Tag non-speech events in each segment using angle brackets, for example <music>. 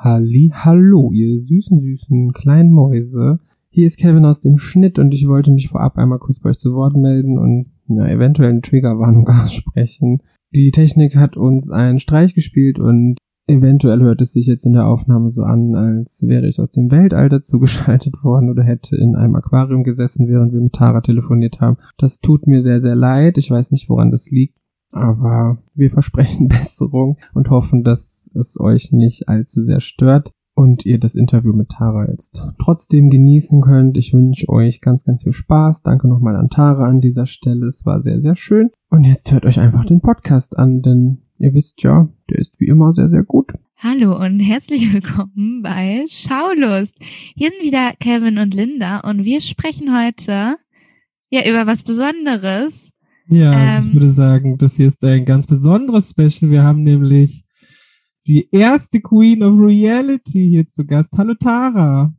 Halli, hallo, ihr süßen, süßen kleinen Mäuse. Hier ist Kevin aus dem Schnitt und ich wollte mich vorab einmal kurz bei euch zu Wort melden und na, eventuell eine Triggerwarnung <laughs> aussprechen. Die Technik hat uns einen Streich gespielt und eventuell hört es sich jetzt in der Aufnahme so an, als wäre ich aus dem Weltall zugeschaltet <laughs> worden oder hätte in einem Aquarium gesessen, während wir mit Tara telefoniert haben. Das tut mir sehr, sehr leid. Ich weiß nicht, woran das liegt. Aber wir versprechen <laughs> Besserung und hoffen, dass es euch nicht allzu sehr stört und ihr das Interview mit Tara jetzt trotzdem genießen könnt. Ich wünsche euch ganz, ganz viel Spaß. Danke nochmal an Tara an dieser Stelle. Es war sehr, sehr schön. Und jetzt hört euch einfach den Podcast an, denn ihr wisst ja, der ist wie immer sehr, sehr gut. Hallo und herzlich willkommen bei Schaulust. Hier sind wieder Kevin und Linda und wir sprechen heute ja über was Besonderes. Ja, ähm, ich würde sagen, das hier ist ein ganz besonderes Special. Wir haben nämlich die erste Queen of Reality hier zu Gast. Hallo Tara.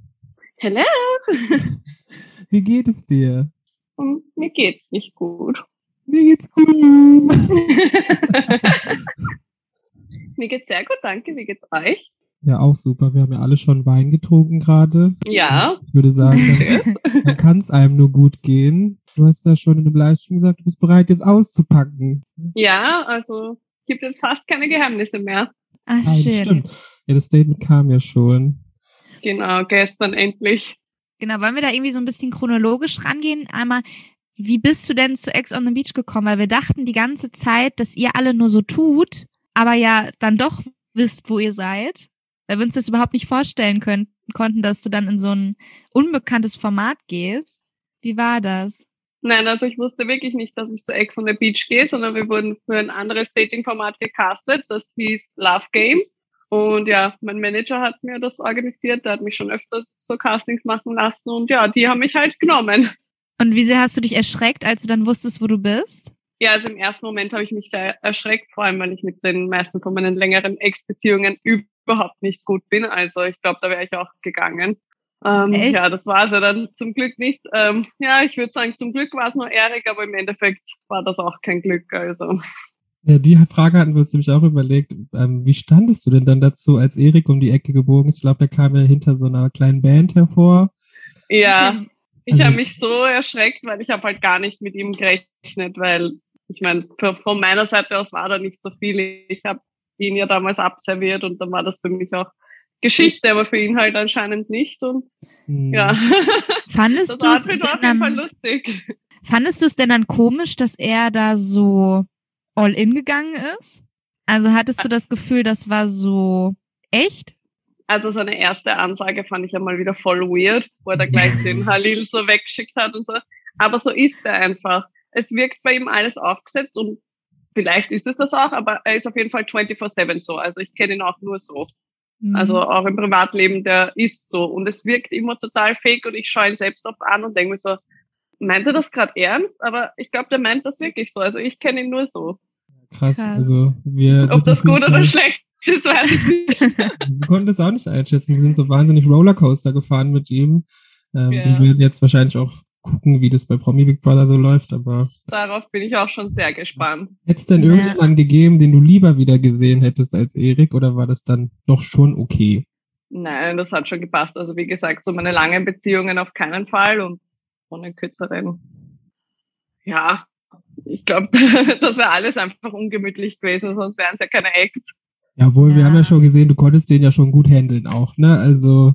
Hallo. <laughs> Wie geht es dir? Um, mir geht's nicht gut. Mir geht's gut. <laughs> mir geht's sehr gut, danke. Wie geht's euch? Ja, auch super. Wir haben ja alle schon Wein getrunken gerade. Ja. Ich würde sagen, <laughs> dann, dann kann es einem nur gut gehen. Du hast ja schon in dem Livestream gesagt, du bist bereit, jetzt auszupacken. Ja, also gibt es fast keine Geheimnisse mehr. Ach, ah, schön. Stimmt. Ja, das Statement kam ja schon. Genau, gestern endlich. Genau, wollen wir da irgendwie so ein bisschen chronologisch rangehen? Einmal, wie bist du denn zu Ex on the Beach gekommen? Weil wir dachten die ganze Zeit, dass ihr alle nur so tut, aber ja dann doch wisst, wo ihr seid. Weil wir uns das überhaupt nicht vorstellen können, konnten, dass du dann in so ein unbekanntes Format gehst. Wie war das? Nein, also ich wusste wirklich nicht, dass ich zu Ex on the Beach gehe, sondern wir wurden für ein anderes Dating-Format gecastet. Das hieß Love Games. Und ja, mein Manager hat mir das organisiert. Der hat mich schon öfter so Castings machen lassen. Und ja, die haben mich halt genommen. Und wie sehr hast du dich erschreckt, als du dann wusstest, wo du bist? Ja, also im ersten Moment habe ich mich sehr erschreckt, vor allem weil ich mit den meisten von meinen längeren Ex-Beziehungen überhaupt nicht gut bin. Also ich glaube, da wäre ich auch gegangen. Ähm, ja, das war es ja dann zum Glück nicht. Ähm, ja, ich würde sagen, zum Glück war es nur Erik, aber im Endeffekt war das auch kein Glück. Also. Ja, die Frage hatten wir uns nämlich auch überlegt. Ähm, wie standest du denn dann dazu, als Erik um die Ecke gebogen ist? Ich glaube, der kam ja hinter so einer kleinen Band hervor. Ja, ich also, habe mich so erschreckt, weil ich habe halt gar nicht mit ihm gerechnet, weil ich meine, von meiner Seite aus war da nicht so viel. Ich habe ihn ja damals abserviert und dann war das für mich auch Geschichte, aber für ihn halt anscheinend nicht. Und mhm. ja. <laughs> Fandest du es denn dann, lustig. Fandest du es denn dann komisch, dass er da so all in gegangen ist? Also hattest du das Gefühl, das war so echt? Also seine erste Ansage fand ich ja mal wieder voll weird, wo er da gleich <laughs> den Halil so weggeschickt hat und so. Aber so ist er einfach. Es wirkt bei ihm alles aufgesetzt und vielleicht ist es das auch, aber er ist auf jeden Fall 24-7 so. Also ich kenne ihn auch nur so. Also mhm. auch im Privatleben, der ist so. Und es wirkt immer total fake und ich schaue ihn selbst oft an und denke mir so, meint er das gerade ernst? Aber ich glaube, der meint das wirklich so. Also ich kenne ihn nur so. Krass, Krass. also wir. Ob das gut oder schlecht ist, weiß ich nicht. <laughs> wir konnten das auch nicht einschätzen. Wir sind so wahnsinnig Rollercoaster gefahren mit ihm. Ähm, ja. Wir werden jetzt wahrscheinlich auch gucken, wie das bei Promi Big Brother so läuft, aber. Darauf bin ich auch schon sehr gespannt. Hätte es denn ja. irgendjemanden gegeben, den du lieber wieder gesehen hättest als Erik, oder war das dann doch schon okay? Nein, das hat schon gepasst. Also wie gesagt, so meine langen Beziehungen auf keinen Fall und ohne kürzeren. Ja, ich glaube, <laughs> das wäre alles einfach ungemütlich gewesen, sonst wären es ja keine Ex. Jawohl, ja. wir haben ja schon gesehen, du konntest den ja schon gut handeln auch, ne? Also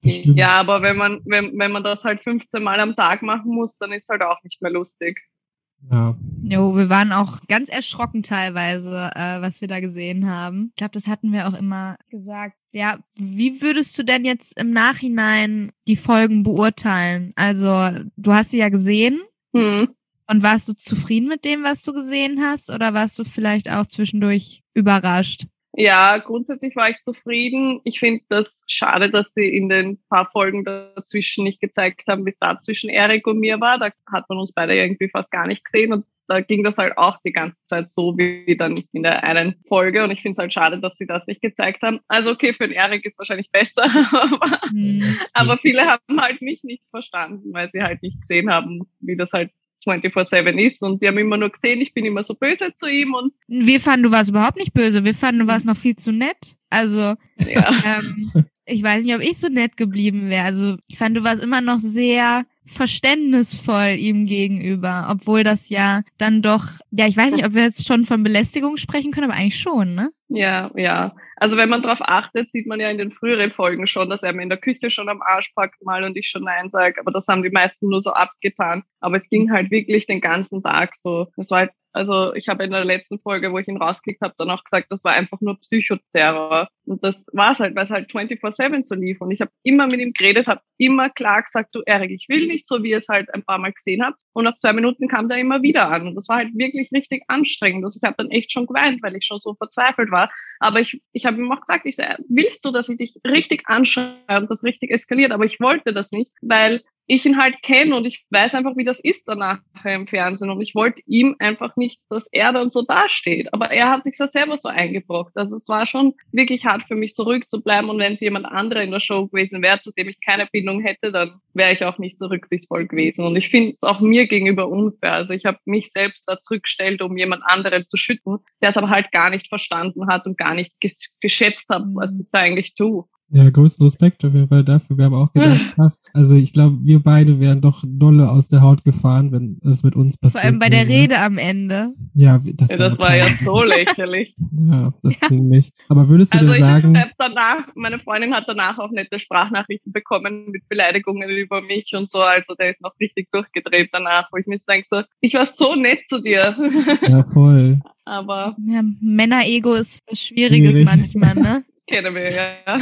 Bestimmt. Ja, aber wenn man, wenn, wenn man das halt 15 Mal am Tag machen muss, dann ist halt auch nicht mehr lustig. Ja. Jo, wir waren auch ganz erschrocken teilweise, äh, was wir da gesehen haben. Ich glaube, das hatten wir auch immer gesagt. Ja, wie würdest du denn jetzt im Nachhinein die Folgen beurteilen? Also, du hast sie ja gesehen. Hm. Und warst du zufrieden mit dem, was du gesehen hast? Oder warst du vielleicht auch zwischendurch überrascht? Ja, grundsätzlich war ich zufrieden. Ich finde das schade, dass sie in den paar Folgen dazwischen nicht gezeigt haben, wie es da zwischen Erik und mir war. Da hat man uns beide irgendwie fast gar nicht gesehen und da ging das halt auch die ganze Zeit so wie dann in der einen Folge und ich finde es halt schade, dass sie das nicht gezeigt haben. Also okay, für den Erik ist wahrscheinlich besser, <laughs> aber, mhm. aber viele haben halt mich nicht verstanden, weil sie halt nicht gesehen haben, wie das halt 24-7 ist und die haben immer nur gesehen, ich bin immer so böse zu ihm und. Wir fanden, du warst überhaupt nicht böse. Wir fanden, du warst noch viel zu nett. Also, ja. ähm, <laughs> ich weiß nicht, ob ich so nett geblieben wäre. Also, ich fand, du warst immer noch sehr verständnisvoll ihm gegenüber, obwohl das ja dann doch, ja, ich weiß nicht, ob wir jetzt schon von Belästigung sprechen können, aber eigentlich schon, ne? Ja, ja. Also wenn man darauf achtet, sieht man ja in den früheren Folgen schon, dass er mir in der Küche schon am Arsch packt mal und ich schon Nein sage. Aber das haben die meisten nur so abgetan. Aber es ging halt wirklich den ganzen Tag so. Es war halt also ich habe in der letzten Folge, wo ich ihn rausgekickt habe, dann auch gesagt, das war einfach nur Psychoterror. Und das war es halt, weil es halt 24-7 so lief. Und ich habe immer mit ihm geredet, habe immer klar gesagt, du Erik, ich will nicht, so wie ihr es halt ein paar Mal gesehen habt. Und nach zwei Minuten kam der immer wieder an. Und das war halt wirklich richtig anstrengend. Also ich habe dann echt schon geweint, weil ich schon so verzweifelt war. Aber ich, ich habe ihm auch gesagt, ich so, willst du, dass ich dich richtig anschaue und das richtig eskaliert? Aber ich wollte das nicht, weil ich ihn halt kenne und ich weiß einfach, wie das ist danach im Fernsehen. Und ich wollte ihm einfach nicht, dass er dann so dasteht. Aber er hat sich ja selber so eingebrockt. Also es war schon wirklich hart für mich zurückzubleiben. Und wenn es jemand anderer in der Show gewesen wäre, zu dem ich keine Bindung hätte, dann wäre ich auch nicht so rücksichtsvoll gewesen. Und ich finde es auch mir gegenüber unfair. Also ich habe mich selbst da zurückgestellt, um jemand anderen zu schützen, der es aber halt gar nicht verstanden hat und gar nicht geschätzt hat, was mhm. ich da eigentlich tue. Ja, größten Respekt Fall dafür. Wir haben auch gedacht, was. Also ich glaube, wir beide wären doch dolle aus der Haut gefahren, wenn es mit uns passiert. Vor allem bei der Rede am Ende. Ja, das, ja, das war, ja so lächerlich. ja, das ja. ging nicht. Aber würdest du also denn sagen? Ich danach, meine Freundin hat danach auch nette Sprachnachrichten bekommen mit Beleidigungen über mich und so. Also der ist noch richtig durchgedreht danach, wo ich mir denke so, ich war so nett zu dir. Ja, voll. Aber. Ja, Männerego ist was Schwieriges Schwierig. manchmal, ne? <laughs> Wir, ja. <laughs>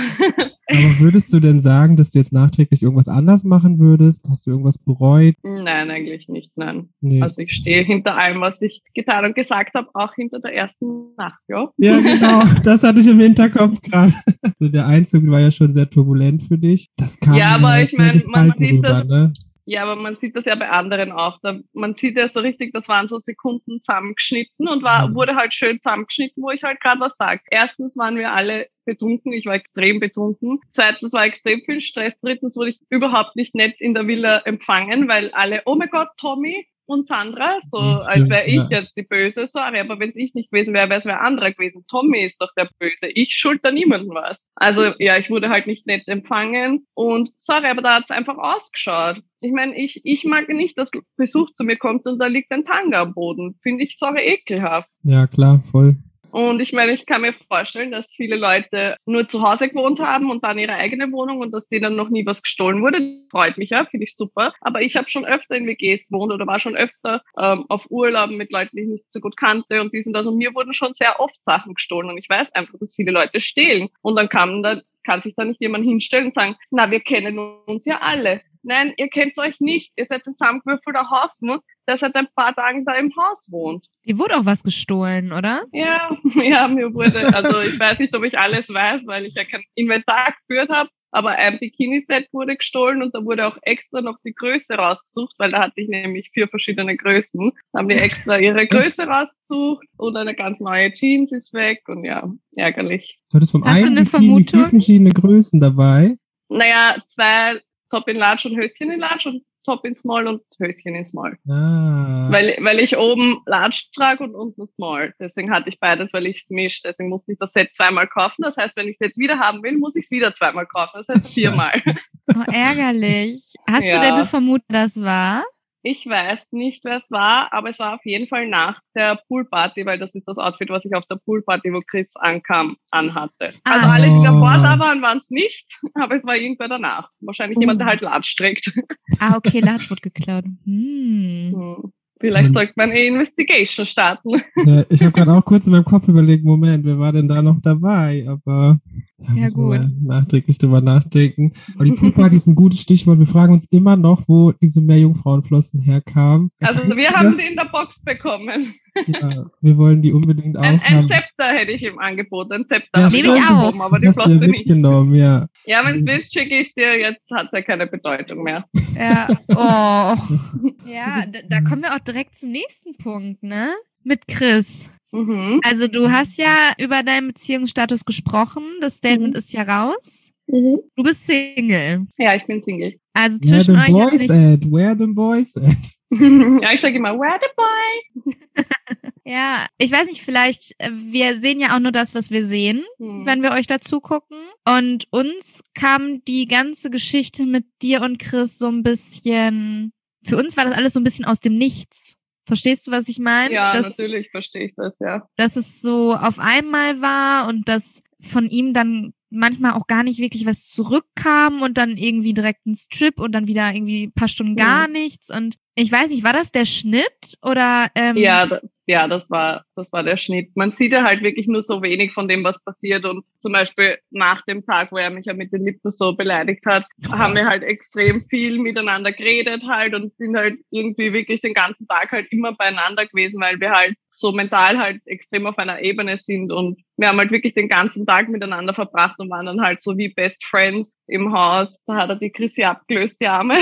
Aber würdest du denn sagen, dass du jetzt nachträglich irgendwas anders machen würdest? Hast du irgendwas bereut? Nein, eigentlich nicht, nein. Nee. Also ich stehe hinter allem, was ich getan und gesagt habe, auch hinter der ersten Nacht, ja. Ja, <laughs> genau. Das hatte ich im Hinterkopf gerade. Also der Einzug war ja schon sehr turbulent für dich. Das kam ja, aber ich meine, man sieht rüber, das, ne? Ja, aber man sieht das ja bei anderen auch. Da, man sieht ja so richtig, das waren so Sekunden zusammengeschnitten und war, wurde halt schön zusammengeschnitten, wo ich halt gerade was sage. Erstens waren wir alle betrunken, ich war extrem betrunken. Zweitens war extrem viel Stress. Drittens wurde ich überhaupt nicht nett in der Villa empfangen, weil alle, oh mein Gott, Tommy, und Sandra, so als wäre ich ja. jetzt die Böse. Sorry, aber wenn es ich nicht gewesen wäre, wäre es wer anderer gewesen. Tommy ist doch der Böse. Ich schuld da niemandem was. Also ja, ich wurde halt nicht nett empfangen und sorry, aber da hat's einfach ausgeschaut. Ich meine, ich, ich mag nicht, dass Besuch zu mir kommt und da liegt ein Tanga am Boden. Finde ich sorry ekelhaft. Ja, klar, voll. Und ich meine, ich kann mir vorstellen, dass viele Leute nur zu Hause gewohnt haben und dann ihre eigene Wohnung und dass denen noch nie was gestohlen wurde. Freut mich ja, finde ich super. Aber ich habe schon öfter in WGs gewohnt oder war schon öfter ähm, auf Urlauben mit Leuten, die ich nicht so gut kannte und die sind also mir wurden schon sehr oft Sachen gestohlen und ich weiß einfach, dass viele Leute stehlen. Und dann kann, da, kann sich da nicht jemand hinstellen und sagen, na, wir kennen uns ja alle. Nein, ihr kennt euch nicht. Ihr seid ein zusammengewürfelter Haufen, der seit ein paar Tagen da im Haus wohnt. Dir wurde auch was gestohlen, oder? Ja, <laughs> ja, mir wurde, also ich weiß nicht, ob ich alles weiß, weil ich ja kein Inventar geführt habe, aber ein Bikini-Set wurde gestohlen und da wurde auch extra noch die Größe rausgesucht, weil da hatte ich nämlich vier verschiedene Größen. Da haben die extra ihre Größe <laughs> rausgesucht und eine ganz neue Jeans ist weg und ja, ärgerlich. Du hattest vom Hast einen du eine Vermutung? vier verschiedene Größen dabei? Naja, zwei Top in Large und Höschen in Large und Top in Small und Höschen in Small. Ah. Weil, weil ich oben Large trage und unten Small. Deswegen hatte ich beides, weil ich es mische. Deswegen musste ich das Set zweimal kaufen. Das heißt, wenn ich es jetzt wieder haben will, muss ich es wieder zweimal kaufen. Das heißt viermal. Oh, ärgerlich. Hast ja. du denn eine Vermutung, das war? Ich weiß nicht, wer es war, aber es war auf jeden Fall nach der Poolparty, weil das ist das Outfit, was ich auf der Poolparty, wo Chris ankam, anhatte. Ah. Also alle, die davor da waren, waren es nicht, aber es war irgendwer danach. Wahrscheinlich uh. jemand, der halt Latsch trägt. <laughs> Ah, okay, Latsch wurde geklaut. Hm. Hm. Vielleicht sollte man eine Investigation starten. Ja, ich habe gerade <laughs> auch kurz in meinem Kopf überlegt, Moment, wer war denn da noch dabei? Aber da ja, gut. nachträglich drüber nachdenken. Aber die Poolparty ist ein <laughs> gutes Stichwort. Wir fragen uns immer noch, wo diese Meerjungfrauenflossen herkamen. Also wir haben sie in der Box bekommen. Ja, wir wollen die unbedingt auch ein, ein haben. Zepter hätte ich im Angebot. Ein Zepter ja, habe ich auch. Bekommen, aber die Flosse ja mitgenommen, nicht. Ja, ja wenn es willst, schicke ich dir. Jetzt hat es ja keine Bedeutung mehr. Ja, oh. <laughs> ja, da, da kommen wir auch direkt zum nächsten Punkt, ne? Mit Chris. Mhm. Also du hast ja über deinen Beziehungsstatus gesprochen. Das Statement mhm. ist ja raus. Mhm. Du bist Single. Ja, ich bin Single. Also zwischen Where euch. Boys at? Where the boys at? <laughs> ja, ich sage immer, where the boys? <laughs> ja, ich weiß nicht, vielleicht, äh, wir sehen ja auch nur das, was wir sehen, hm. wenn wir euch dazu gucken. Und uns kam die ganze Geschichte mit dir und Chris so ein bisschen, für uns war das alles so ein bisschen aus dem Nichts. Verstehst du, was ich meine? Ja, dass, natürlich verstehe ich das, ja. Dass es so auf einmal war und dass von ihm dann manchmal auch gar nicht wirklich was zurückkam und dann irgendwie direkt ein Strip und dann wieder irgendwie paar Stunden gar mhm. nichts. Und ich weiß nicht, war das der Schnitt oder? Ähm ja, das, ja, das war, das war der Schnitt. Man sieht ja halt wirklich nur so wenig von dem, was passiert. Und zum Beispiel nach dem Tag, wo er mich ja mit den Lippen so beleidigt hat, haben wir halt extrem viel miteinander geredet halt und sind halt irgendwie wirklich den ganzen Tag halt immer beieinander gewesen, weil wir halt so mental halt extrem auf einer Ebene sind und wir haben halt wirklich den ganzen Tag miteinander verbracht und waren dann halt so wie Best Friends im Haus. Da hat er die Chrissy abgelöst, die Arme.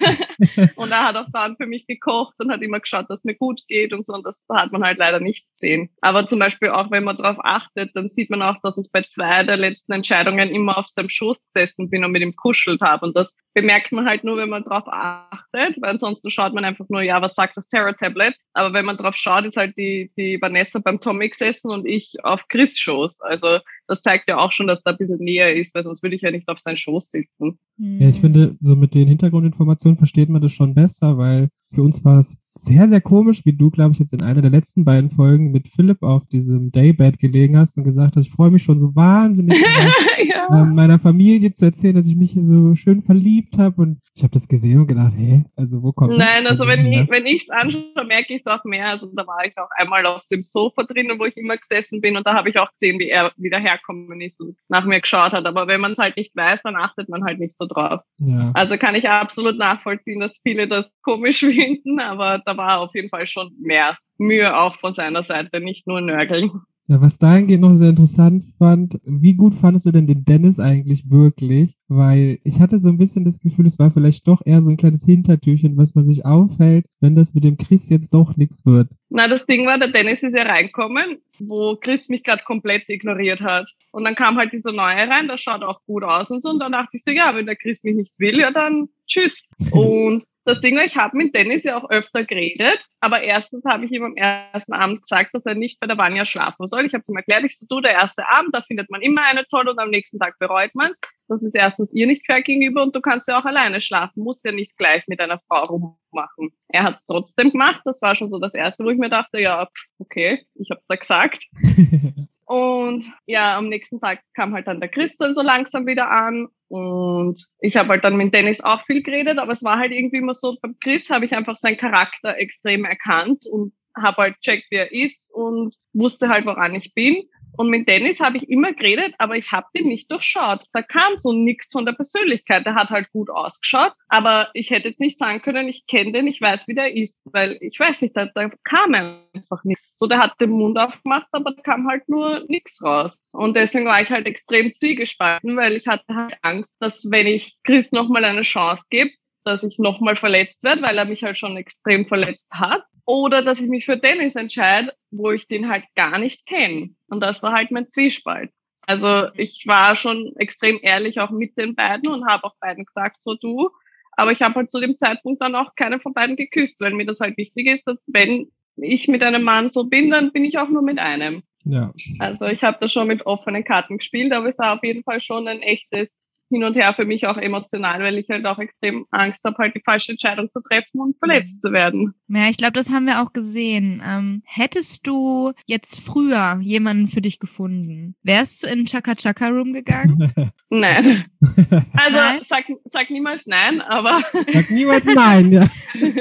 <laughs> und er hat auch dann für mich gekocht und hat immer geschaut, dass mir gut geht und so. Und das hat man halt leider nicht gesehen. Aber zum Beispiel auch, wenn man darauf achtet, dann sieht man auch, dass ich bei zwei der letzten Entscheidungen immer auf seinem Schoß gesessen bin und mit ihm kuschelt habe. Und das bemerkt man halt nur, wenn man darauf achtet, weil ansonsten schaut man einfach nur, ja, was sagt das Terror-Tablet? Aber wenn man drauf schaut, ist halt die, die Vanessa beim Tommy gesessen und ich auf Chris Schoß. Also das zeigt ja auch schon, dass da ein bisschen näher ist, weil sonst würde ich ja nicht auf seinen Schoß sitzen. Ja, ich finde, so mit den Hintergrundinformationen versteht man das schon besser, weil für uns war es sehr, sehr komisch, wie du, glaube ich, jetzt in einer der letzten beiden Folgen mit Philipp auf diesem Daybed gelegen hast und gesagt hast, ich freue mich schon so wahnsinnig, <laughs> ja. ähm, meiner Familie zu erzählen, dass ich mich hier so schön verliebt habe. Und ich habe das gesehen und gedacht, hä, also wo kommt Nein, das? also wenn ich, wenn ich es anschaue, merke ich es auch mehr. Also da war ich auch einmal auf dem Sofa drinnen, wo ich immer gesessen bin und da habe ich auch gesehen, wie er wieder herkommen ist und nach mir geschaut hat. Aber wenn man es halt nicht weiß, dann achtet man halt nicht so drauf. Ja. Also kann ich absolut nachvollziehen, dass viele das komisch <laughs> finden, aber da war auf jeden Fall schon mehr Mühe auch von seiner Seite, nicht nur Nörgeln. Ja, was dahingehend noch sehr interessant fand, wie gut fandest du denn den Dennis eigentlich wirklich? Weil ich hatte so ein bisschen das Gefühl, es war vielleicht doch eher so ein kleines Hintertürchen, was man sich aufhält, wenn das mit dem Chris jetzt doch nichts wird. Na, das Ding war, der Dennis ist ja reinkommen, wo Chris mich gerade komplett ignoriert hat. Und dann kam halt dieser Neue rein, der schaut auch gut aus und so. Und dann dachte ich so, ja, wenn der Chris mich nicht will, ja dann tschüss. <laughs> Und das Ding war, ich habe mit Dennis ja auch öfter geredet, aber erstens habe ich ihm am ersten Abend gesagt, dass er nicht bei der Vanya schlafen soll. Ich habe ihm erklärt, ich so, du, der erste Abend, da findet man immer eine toll und am nächsten Tag bereut man es. Das ist erstens ihr nicht fair gegenüber und du kannst ja auch alleine schlafen, musst ja nicht gleich mit einer Frau rummachen. Er hat es trotzdem gemacht, das war schon so das Erste, wo ich mir dachte, ja, okay, ich habe es da gesagt. <laughs> Und ja, am nächsten Tag kam halt dann der Christian so langsam wieder an. Und ich habe halt dann mit Dennis auch viel geredet, aber es war halt irgendwie immer so, beim Chris habe ich einfach seinen Charakter extrem erkannt und habe halt checkt, wer er ist und wusste halt, woran ich bin. Und mit Dennis habe ich immer geredet, aber ich habe den nicht durchschaut. Da kam so nichts von der Persönlichkeit. Der hat halt gut ausgeschaut, aber ich hätte jetzt nicht sagen können, ich kenne den, ich weiß, wie der ist, weil ich weiß nicht, da, da kam einfach nichts. So, der hat den Mund aufgemacht, aber da kam halt nur nichts raus. Und deswegen war ich halt extrem zwiegespalten, weil ich hatte halt Angst, dass wenn ich Chris nochmal eine Chance gebe, dass ich nochmal verletzt werde, weil er mich halt schon extrem verletzt hat. Oder dass ich mich für Dennis entscheide, wo ich den halt gar nicht kenne. Und das war halt mein Zwiespalt. Also ich war schon extrem ehrlich auch mit den beiden und habe auch beiden gesagt, so du. Aber ich habe halt zu dem Zeitpunkt dann auch keine von beiden geküsst, weil mir das halt wichtig ist, dass wenn ich mit einem Mann so bin, dann bin ich auch nur mit einem. Ja. Also ich habe da schon mit offenen Karten gespielt, aber es war auf jeden Fall schon ein echtes hin und her für mich auch emotional, weil ich halt auch extrem Angst habe, halt die falsche Entscheidung zu treffen und verletzt mhm. zu werden. Ja, ich glaube, das haben wir auch gesehen. Ähm, hättest du jetzt früher jemanden für dich gefunden, wärst du in Chaka Chaka Room gegangen? <laughs> nein. <laughs> Also nein? Sag, sag niemals nein, aber. Sag niemals nein, ja. <laughs>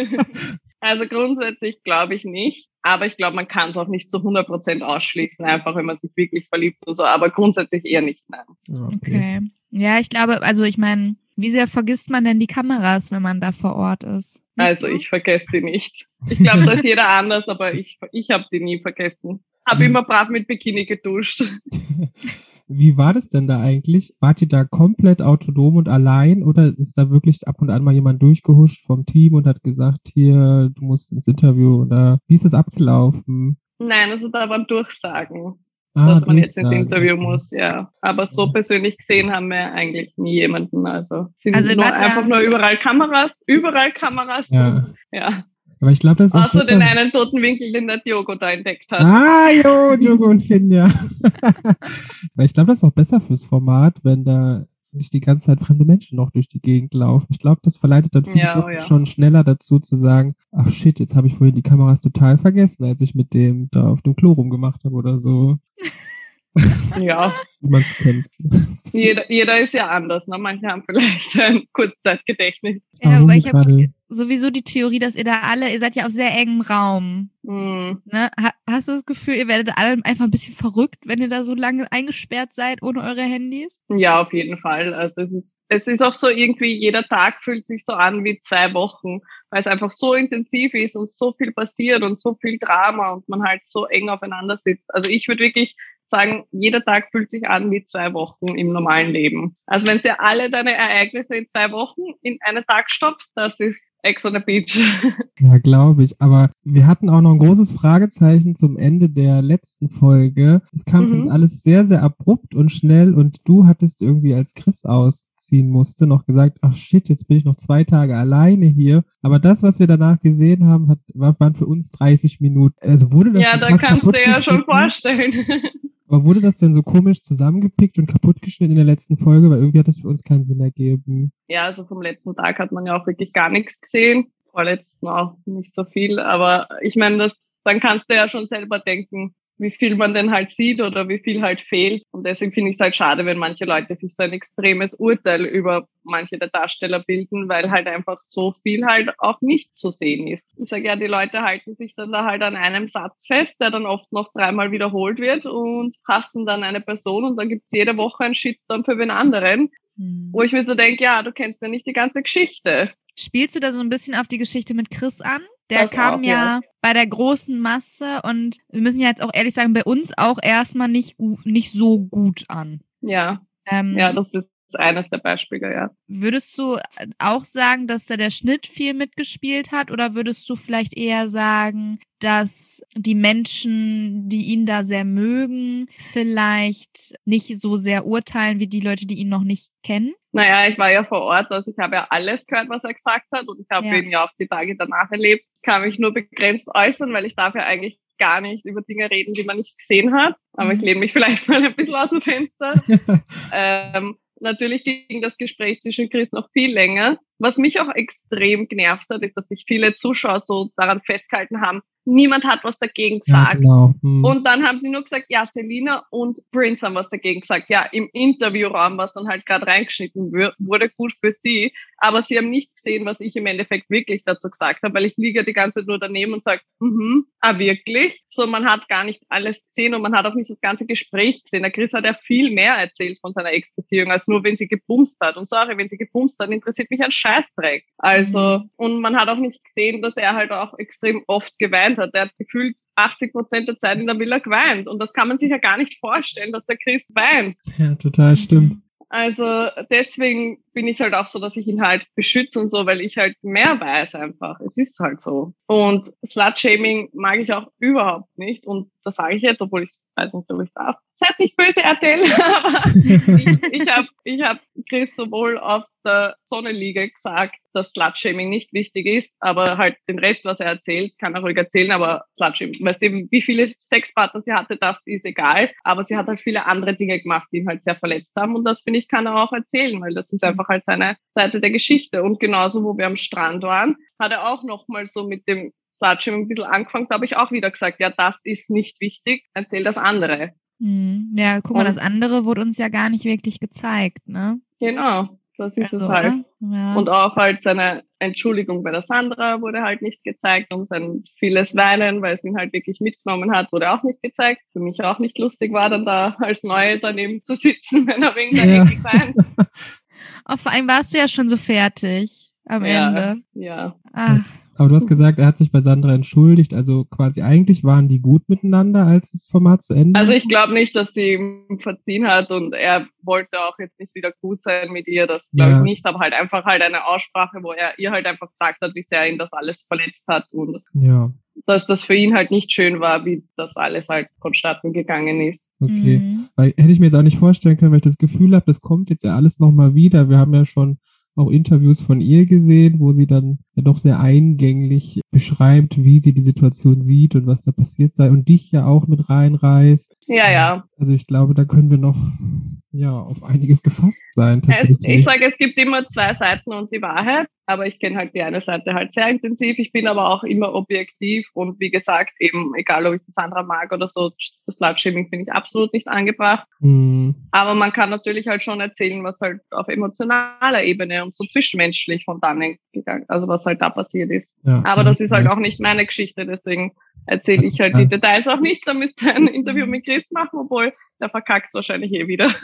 Also grundsätzlich glaube ich nicht, aber ich glaube, man kann es auch nicht zu 100% ausschließen, einfach wenn man sich wirklich verliebt und so, aber grundsätzlich eher nicht, nein. Okay. okay. Ja, ich glaube, also ich meine, wie sehr vergisst man denn die Kameras, wenn man da vor Ort ist? Nicht also so? ich vergesse die nicht. Ich glaube, da ist jeder anders, aber ich, ich habe die nie vergessen. Habe immer brav mit Bikini geduscht. <laughs> Wie war das denn da eigentlich? Wart ihr da komplett autonom und allein oder ist da wirklich ab und an mal jemand durchgehuscht vom Team und hat gesagt, hier, du musst ins Interview oder wie ist das abgelaufen? Nein, also da waren Durchsagen ah, dass man jetzt ins Interview muss, ja. Aber so ja. persönlich gesehen haben wir eigentlich nie jemanden. Also sind also nur einfach nur überall Kameras, überall Kameras. Ja. ja. Aber ich glaube, das ist auch Außer besser. den einen toten Winkel, den der Diogo da entdeckt hat. Ah, jo, Diogo und Finn, ja. <laughs> Ich glaube, das ist auch besser fürs Format, wenn da nicht die ganze Zeit fremde Menschen noch durch die Gegend laufen. Ich glaube, das verleitet dann viele Ja, oh ja. schon schneller dazu zu sagen, ach shit, jetzt habe ich vorhin die Kameras total vergessen, als ich mit dem da auf dem Klo rumgemacht habe oder so, <laughs> <laughs> Ja, wie man es kennt. jeder, jeder ist ja anders. Ne? Manche haben vielleicht ein Kurzzeitgedächtnis. Ja, aber ich habe sowieso die Theorie, dass ihr da alle, ihr seid ja auf sehr engem Raum. Hm. Ne? Ha hast du das Gefühl, ihr werdet alle einfach ein bisschen verrückt, wenn ihr da so lange eingesperrt seid ohne eure Handys? Ja, auf jeden Fall. Also es ist, es ist auch so irgendwie, jeder Tag fühlt sich so an wie zwei Wochen, weil es einfach so intensiv ist und so viel passiert und so viel Drama und man halt so eng aufeinander sitzt. Also ich würde wirklich sagen, jeder Tag fühlt sich an wie zwei Wochen im normalen Leben. Also wenn du alle deine Ereignisse in zwei Wochen in einen Tag stoppst, das ist Ex on the Beach. <laughs> Ja, glaube ich. Aber wir hatten auch noch ein großes Fragezeichen zum Ende der letzten Folge. Es kam Mhm. uns alles sehr, sehr abrupt und schnell und du hattest irgendwie, als Chris ausziehen musste, noch gesagt, ach shit, jetzt bin ich noch zwei Tage alleine hier. Aber das, was wir danach gesehen haben, hat, war, waren für uns 30 Minuten. Also wurde das ja, da kannst du ja schon vorstellen. <laughs> Aber wurde das denn so komisch zusammengepickt und kaputtgeschnitten in der letzten Folge? Weil irgendwie hat das für uns keinen Sinn ergeben. ja, also vom letzten Tag hat man ja auch wirklich gar nichts gesehen. Vorletzten auch nicht so viel. Aber ich meine, das, dann kannst du ja schon selber denken, wie viel man denn halt sieht oder wie viel halt fehlt. Und deswegen finde ich es halt schade, wenn manche Leute sich so ein extremes Urteil über manche der Darsteller bilden, weil halt einfach so viel halt auch nicht zu sehen ist. Ich sage ja, die Leute halten sich dann da halt an einem Satz fest, der dann oft noch dreimal wiederholt wird und hassen dann eine Person und dann gibt's jede Woche einen Shitstorm für den anderen, Hm. wo ich mir so denke, ja, du kennst ja nicht die ganze Geschichte. Spielst du da so ein bisschen auf die Geschichte mit Chris an? Der Das kam auch, ja, ja. bei der großen Masse und wir müssen ja jetzt auch ehrlich sagen, bei uns auch erstmal nicht, nicht so gut an. Ja, Ähm, ja, das ist eines der Beispiele, ja. Würdest du auch sagen, dass da der Schnitt viel mitgespielt hat oder würdest du vielleicht eher sagen, dass die Menschen, die ihn da sehr mögen, vielleicht nicht so sehr urteilen wie die Leute, die ihn noch nicht kennen? Naja, ich war ja vor Ort, also ich habe ja alles gehört, was er gesagt hat und ich habe Ja. ihn ja auch die Tage danach erlebt. Kann mich nur begrenzt äußern, weil ich darf ja eigentlich gar nicht über Dinge reden, die man nicht gesehen hat. Aber ich Mhm. lehne mich <laughs> vielleicht mal ein bisschen aus dem Fenster. <laughs> ähm, natürlich ging das Gespräch zwischen Chris noch viel länger. Was mich auch extrem genervt hat, ist, dass sich viele Zuschauer so daran festgehalten haben, niemand hat was dagegen Ja, gesagt. genau. Hm. Und dann haben sie nur gesagt, ja, Selina und Prince haben was dagegen gesagt. Ja, im Interviewraum, was dann halt gerade reingeschnitten wurde, gut für sie. Aber sie haben nicht gesehen, was ich im Endeffekt wirklich dazu gesagt habe, weil ich liege die ganze Zeit nur daneben und sage, mhm, ah, wirklich? So, man hat gar nicht alles gesehen und man hat auch nicht das ganze Gespräch gesehen. Der Chris hat ja viel mehr erzählt von seiner Ex-Beziehung, als nur, wenn sie gebumst hat. Und sorry, wenn sie gebumst hat, interessiert mich ein Scheißdreck. Also, und man hat auch nicht gesehen, dass er halt auch extrem oft geweint hat. Er hat gefühlt 80 Prozent der Zeit in der Villa geweint. Und das kann man sich ja gar nicht vorstellen, dass der Christ weint. ja, total stimmt. Also deswegen bin ich halt auch so, dass ich ihn halt beschütze und so, weil ich halt mehr weiß einfach. Es ist halt so. Und Slut-Shaming mag ich auch überhaupt nicht. Und das sage ich jetzt, obwohl ich weiß nicht, ob ich darf. Seid nicht böse, RTL. Aber <laughs> ich, ich habe ich hab Chris sowohl auf der Sonnenliege gesagt, dass Slut-Shaming nicht wichtig ist, aber halt den Rest, was er erzählt, kann er ruhig erzählen, aber Slut-Shaming, weißt du, wie viele Sexpartner sie hatte, das ist egal, aber sie hat halt viele andere Dinge gemacht, die ihn halt sehr verletzt haben und das, finde ich, kann er auch erzählen, weil das ist einfach halt seine Seite der Geschichte und genauso, wo wir am Strand waren, hat er auch nochmal so mit dem Slut-Shaming ein bisschen angefangen, da habe ich auch wieder gesagt, ja, das ist nicht wichtig, erzähl das andere. Hm. Ja, guck mal, Und- das andere wurde uns ja gar nicht wirklich gezeigt, ne? Genau, das ist Also, es halt. Ja. Und auch halt seine Entschuldigung bei der Sandra wurde halt nicht gezeigt und sein vieles Weinen, weil es ihn halt wirklich mitgenommen hat, wurde auch nicht gezeigt. Für mich auch nicht lustig war dann da als Neue daneben zu sitzen, <laughs> wenn er wegen der Ja. Ecke weint. Oh, vor allem warst du ja schon so fertig am Ja. Ende. Ja, Ach, Aber du hast gesagt, er hat sich bei Sandra entschuldigt. Also quasi eigentlich waren die gut miteinander, als das Format zu Ende also ich glaube nicht, dass sie ihm verziehen hat und er wollte auch jetzt nicht wieder gut sein mit ihr, das glaube Ja. ich nicht, aber halt einfach halt eine Aussprache, wo er ihr halt einfach gesagt hat, wie sehr ihn das alles verletzt hat und Ja, dass das für ihn halt nicht schön war, wie das alles halt vonstatten gegangen ist. okay. mhm. Weil hätte ich mir jetzt auch nicht vorstellen können, weil ich das Gefühl habe, das kommt jetzt ja alles nochmal wieder. Wir haben ja schon auch Interviews von ihr gesehen, wo sie dann ja doch sehr eingänglich beschreibt, wie sie die Situation sieht und was da passiert sei und dich ja auch mit reinreißt. Ja, ja. Also ich glaube, da können wir noch ja auf einiges gefasst sein. Es, ich sage, es gibt immer zwei Seiten und die Wahrheit, aber ich kenne halt die eine Seite halt sehr intensiv. Ich bin aber auch immer objektiv und wie gesagt, eben egal, ob ich das andere mag oder so, das Slutshaming finde ich absolut nicht angebracht. Mhm. Aber man kann natürlich halt schon erzählen, was halt auf emotionaler Ebene und so zwischenmenschlich von dann gegangen, also was halt da passiert ist. Ja, aber das ist halt auch nicht meine Geschichte, deswegen erzähle ich halt <laughs> die Details auch nicht. Da müsst ihr ein Interview mit Chris machen, obwohl der verkackt wahrscheinlich eh wieder. <laughs>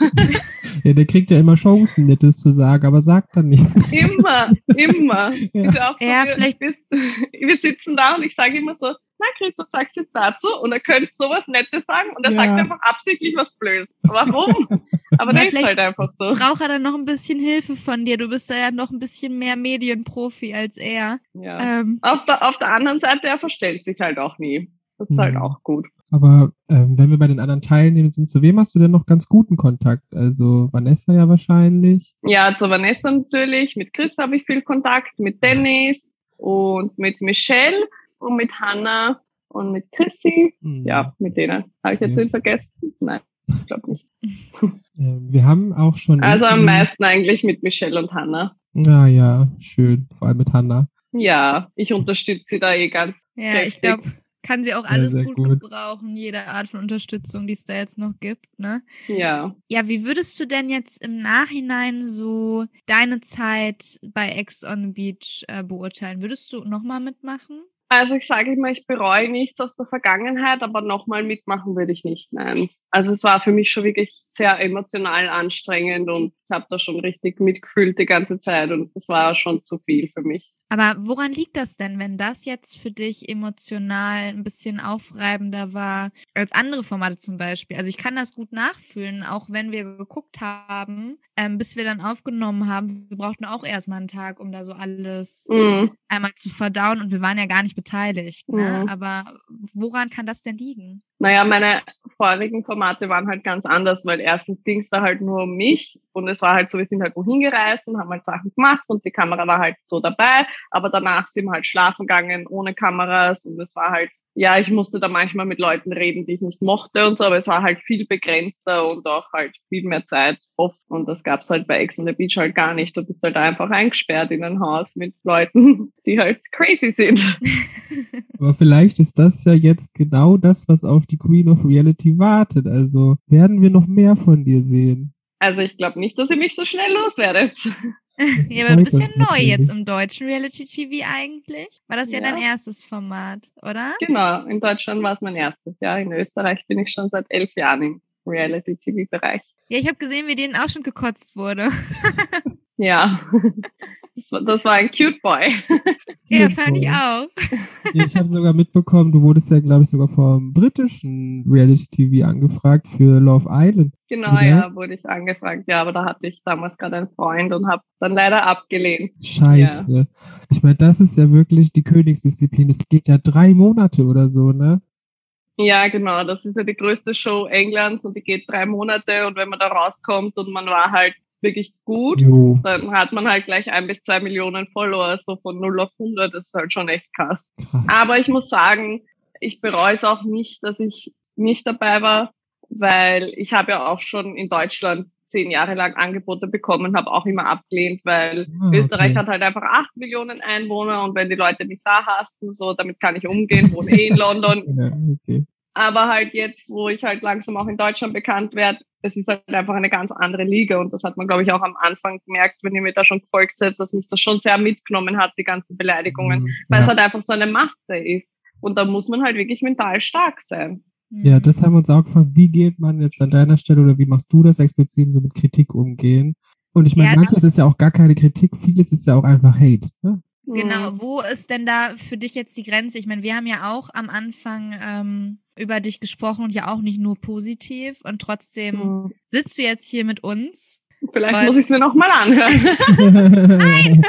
Ja, der kriegt ja immer Chancen, Nettes zu sagen, aber sagt dann nichts. Immer, immer. Ja, so, ja vielleicht. Wir, wir sitzen da und ich sage immer so, na Chris, was sagst du jetzt dazu? Und er könnte sowas Nettes sagen und er ja. sagt einfach absichtlich was Blödes. Warum? Aber ja, der ist halt einfach so. Braucht er dann noch ein bisschen Hilfe von dir? Du bist da ja noch ein bisschen mehr Medienprofi als er. Ja. Ähm. Auf, der, auf der anderen Seite, er verstellt sich halt auch nie. Das ist halt mhm. halt auch gut. Aber ähm, wenn wir bei den anderen Teilnehmern sind, zu wem hast du denn noch ganz guten Kontakt? Also Vanessa ja wahrscheinlich. Ja, zu Vanessa natürlich. Mit Chris habe ich viel Kontakt, mit Dennis und mit Michelle und mit Hannah und mit Chrissy. Mhm. Ja, mit denen. Habe ich jetzt okay. vergessen? Nein, ich glaube nicht. <laughs> wir haben auch schon. Also am meisten eigentlich mit Michelle und Hannah. Ja, ja, schön. Vor allem mit Hannah. Ja, ich unterstütze sie da eh ganz. Ja, heftig. ich glaube, kann sie auch alles ja, gut, gut, gebrauchen, jede Art von Unterstützung, die es da jetzt noch gibt, ne? Ja. Ja, wie würdest du denn jetzt im Nachhinein so deine Zeit bei Ex on the Beach äh, beurteilen? Würdest du nochmal mitmachen? Also ich sage immer, ich bereue nichts aus der Vergangenheit, aber nochmal mitmachen würde ich nicht, nein. Also es war für mich schon wirklich sehr emotional anstrengend und ich habe da schon richtig mitgefühlt die ganze Zeit und das war schon zu viel für mich. Aber woran liegt das denn, wenn das jetzt für dich emotional ein bisschen aufreibender war als andere Formate zum Beispiel? Also ich kann das gut nachfühlen, auch wenn wir geguckt haben, ähm, bis wir dann aufgenommen haben. Wir brauchten auch erstmal einen Tag, um da so alles mhm. einmal zu verdauen und wir waren ja gar nicht beteiligt. Ne? Mhm. Aber woran kann das denn liegen? Naja, meine vorigen Formate waren halt ganz anders, weil erstens ging es da halt nur um mich und es war halt so, wir sind halt wohin gereist und haben halt Sachen gemacht und die Kamera war halt so dabei, aber danach sind wir halt schlafen gegangen ohne Kameras und es war halt ja, ich musste da manchmal mit Leuten reden, die ich nicht mochte und so, aber es war halt viel begrenzter und auch halt viel mehr Zeit oft. Und das gab's halt bei Ex on the Beach halt gar nicht. Du bist halt einfach eingesperrt in ein Haus mit Leuten, <laughs> die halt crazy sind. <laughs> Aber vielleicht ist das ja jetzt genau das, was auf die Queen of Reality wartet. Also werden wir noch mehr von dir sehen. Also ich glaube nicht, dass ihr mich so schnell loswerdet. <laughs> ja, aber bist ja neu jetzt im deutschen Reality TV eigentlich. War das ja, ja, dein erstes Format, oder? Genau, in Deutschland war es mein erstes. Ja, in Österreich bin ich schon seit elf Jahren im Reality TV-Bereich. Ja, ich habe gesehen, wie denen auch schon gekotzt wurde. ja, <laughs> das war, das war ein cute Boy. <laughs> ja, fand ich auch. Ich habe sogar mitbekommen, du wurdest ja, glaube ich, sogar vom britischen Reality TV angefragt für Love Island. Genau, oder? ja, wurde ich angefragt. Ja, aber da hatte ich damals gerade einen Freund und habe dann leider abgelehnt. Scheiße. Ja. Ich meine, das ist ja wirklich die Königsdisziplin. Es geht ja drei Monate oder so, ne? Ja, genau. Das ist ja die größte Show Englands und die geht drei Monate und wenn man da rauskommt und man war halt wirklich gut, jo. dann hat man halt gleich ein bis zwei Millionen Follower, so von 0 auf 100. Das ist halt schon echt krass. krass. Aber ich muss sagen, ich bereue es auch nicht, dass ich nicht dabei war, weil ich habe ja auch schon in Deutschland zehn Jahre lang Angebote bekommen, habe auch immer abgelehnt, weil ah, okay. Österreich hat halt einfach acht Millionen Einwohner und wenn die Leute mich da hassen, so damit kann ich umgehen, wohne eh in <laughs> London. ja, okay. Aber halt jetzt, wo ich halt langsam auch in Deutschland bekannt werde, es ist halt einfach eine ganz andere Liga und das hat man, glaube ich, auch am Anfang gemerkt, wenn ihr mir da schon gefolgt seid, dass mich das schon sehr mitgenommen hat, die ganzen Beleidigungen, mhm, weil es halt einfach so eine Masse ist. Und da muss man halt wirklich mental stark sein. Ja, das haben wir uns auch gefragt, wie geht man jetzt an deiner Stelle oder wie machst du das explizit so mit Kritik umgehen? Und ich meine, ja, manches ist ja auch gar keine Kritik, vieles ist ja auch einfach Hate. Ne? Genau, mhm. wo ist denn da für dich jetzt die Grenze? Ich meine, wir haben ja auch am Anfang ähm, über dich gesprochen und ja auch nicht nur positiv und trotzdem mhm. sitzt du jetzt hier mit uns. Vielleicht muss ich es mir nochmal anhören. <laughs> Nein!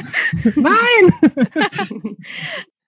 Nein! <laughs>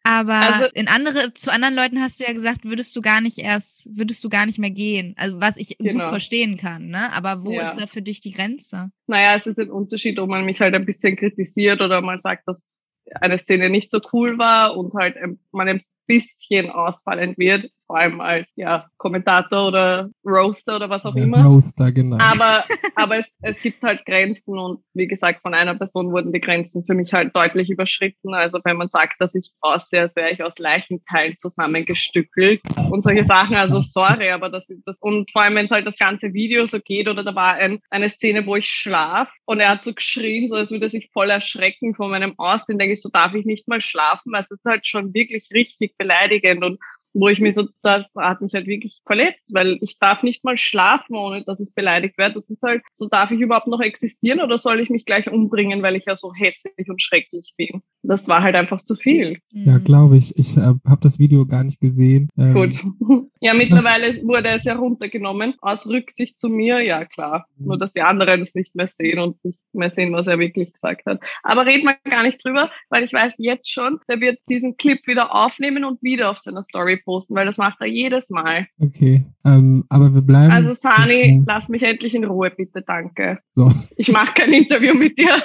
Aber also, in andere, zu anderen Leuten hast du ja gesagt, würdest du gar nicht erst, würdest du gar nicht mehr gehen. Also was ich genau. gut verstehen kann, ne? Aber wo ja. ist da für dich die Grenze? Naja, es ist ein Unterschied, ob man mich halt ein bisschen kritisiert oder mal sagt, dass eine Szene nicht so cool war und halt man ein bisschen ausfallend wird, vor allem als ja, Kommentator oder Roaster oder was auch ja, immer. Roaster, genau. Aber, <laughs> aber es, es gibt halt Grenzen und wie gesagt, von einer Person wurden die Grenzen für mich halt deutlich überschritten. Also wenn man sagt, dass ich aussehe, als wäre ich aus Leichenteilen zusammengestückelt und solche Sachen, also sorry, aber das ist das. Und vor allem, wenn es halt das ganze Video so geht oder da war ein, eine Szene, wo ich schlaf und er hat so geschrien, so als würde er sich voll erschrecken von meinem Aussehen, denke ich, so darf ich nicht mal schlafen, weil es ist halt schon wirklich richtig beleidigend und wo ich mir so, das hat mich halt wirklich verletzt, weil ich darf nicht mal schlafen, ohne dass ich beleidigt werde. Das ist halt, so darf ich überhaupt noch existieren oder soll ich mich gleich umbringen, weil ich ja so hässlich und schrecklich bin? Das war halt einfach zu viel. Ja, glaube ich. Ich äh, habe das Video gar nicht gesehen. Ähm, Gut. <laughs> Ja, mittlerweile wurde es ja runtergenommen. Aus Rücksicht zu mir, ja klar. Nur, dass die anderen es nicht mehr sehen und nicht mehr sehen, was er wirklich gesagt hat. Aber reden wir gar nicht drüber, weil ich weiß jetzt schon, der wird diesen Clip wieder aufnehmen und wieder auf seiner Story posten, weil das macht er jedes Mal. Okay, ähm, aber wir bleiben. Also Sani, lass mich endlich in Ruhe, bitte, danke. So. Ich mache kein Interview mit dir.